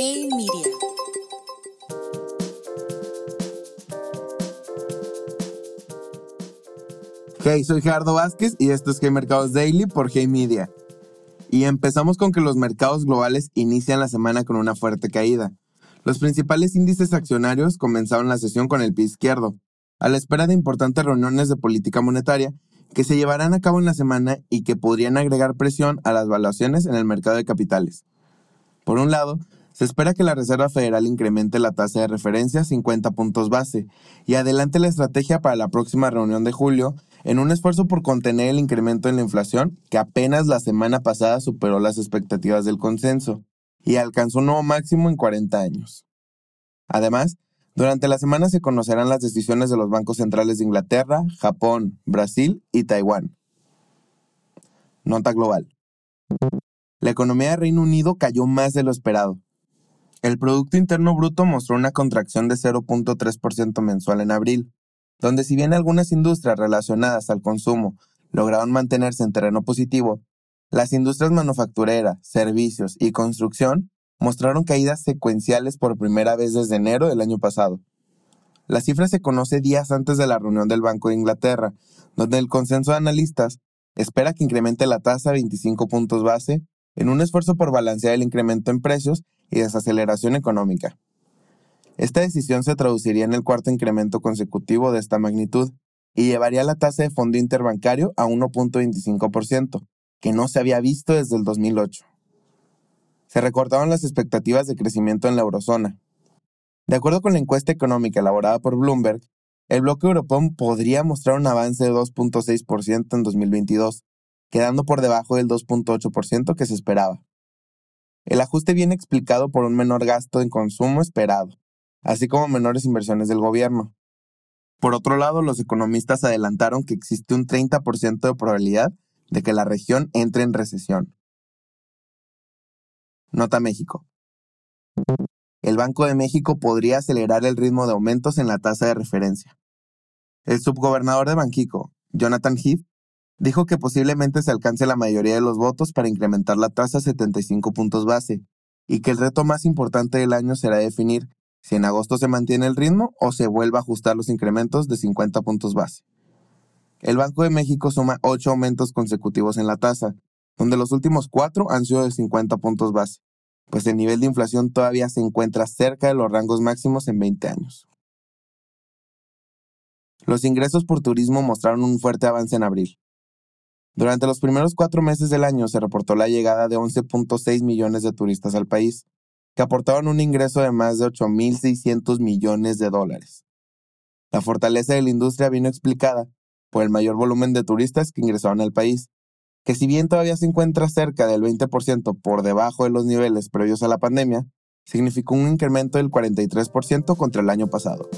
Hey Media. Soy Gerardo Vázquez y esto es Hey Mercados Daily por Hey Media. Y empezamos con que los mercados globales inician la semana con una fuerte caída. Los principales índices accionarios comenzaron la sesión con el pie izquierdo, a la espera de importantes reuniones de política monetaria que se llevarán a cabo en la semana y que podrían agregar presión a las valuaciones en el mercado de capitales. Por un lado, se espera que la Reserva Federal incremente la tasa de referencia a 50 puntos base y adelante la estrategia para la próxima reunión de julio en un esfuerzo por contener el incremento en la inflación que apenas la semana pasada superó las expectativas del consenso y alcanzó un nuevo máximo en 40 años. Además, durante la semana se conocerán las decisiones de los bancos centrales de Inglaterra, Japón, Brasil y Taiwán. Nota global. La economía de Reino Unido cayó más de lo esperado. El Producto Interno Bruto mostró una contracción de 0.3% mensual en abril, donde si bien algunas industrias relacionadas al consumo lograron mantenerse en terreno positivo, las industrias manufactureras, servicios y construcción mostraron caídas secuenciales por primera vez desde enero del año pasado. La cifra se conoce días antes de la reunión del Banco de Inglaterra, donde el consenso de analistas espera que incremente la tasa a 25 puntos base en un esfuerzo por balancear el incremento en precios y desaceleración económica. Esta decisión se traduciría en el cuarto incremento consecutivo de esta magnitud y llevaría la tasa de fondo interbancario a 1.25%, que no se había visto desde el 2008. Se recortaron las expectativas de crecimiento en la eurozona. De acuerdo con la encuesta económica elaborada por Bloomberg, el bloque europeo podría mostrar un avance de 2.6% en 2022, quedando por debajo del 2.8% que se esperaba. El ajuste viene explicado por un menor gasto en consumo esperado, así como menores inversiones del gobierno. Por otro lado, los economistas adelantaron que existe un 30% de probabilidad de que la región entre en recesión. Nota México. El Banco de México podría acelerar el ritmo de aumentos en la tasa de referencia. El subgobernador de Banquico, Jonathan Heath, dijo que posiblemente se alcance la mayoría de los votos para incrementar la tasa a 75 puntos base y que el reto más importante del año será definir si en agosto se mantiene el ritmo o se vuelve a ajustar los incrementos de 50 puntos base. El Banco de México suma ocho aumentos consecutivos en la tasa, donde los últimos cuatro han sido de 50 puntos base, pues el nivel de inflación todavía se encuentra cerca de los rangos máximos en 20 años. Los ingresos por turismo mostraron un fuerte avance en abril. Durante los primeros cuatro meses del año se reportó la llegada de 11.6 millones de turistas al país, que aportaron un ingreso de más de 8.600 millones de dólares. La fortaleza de la industria vino explicada por el mayor volumen de turistas que ingresaron al país, que si bien todavía se encuentra cerca del 20% por debajo de los niveles previos a la pandemia, significó un incremento del 43% contra el año pasado.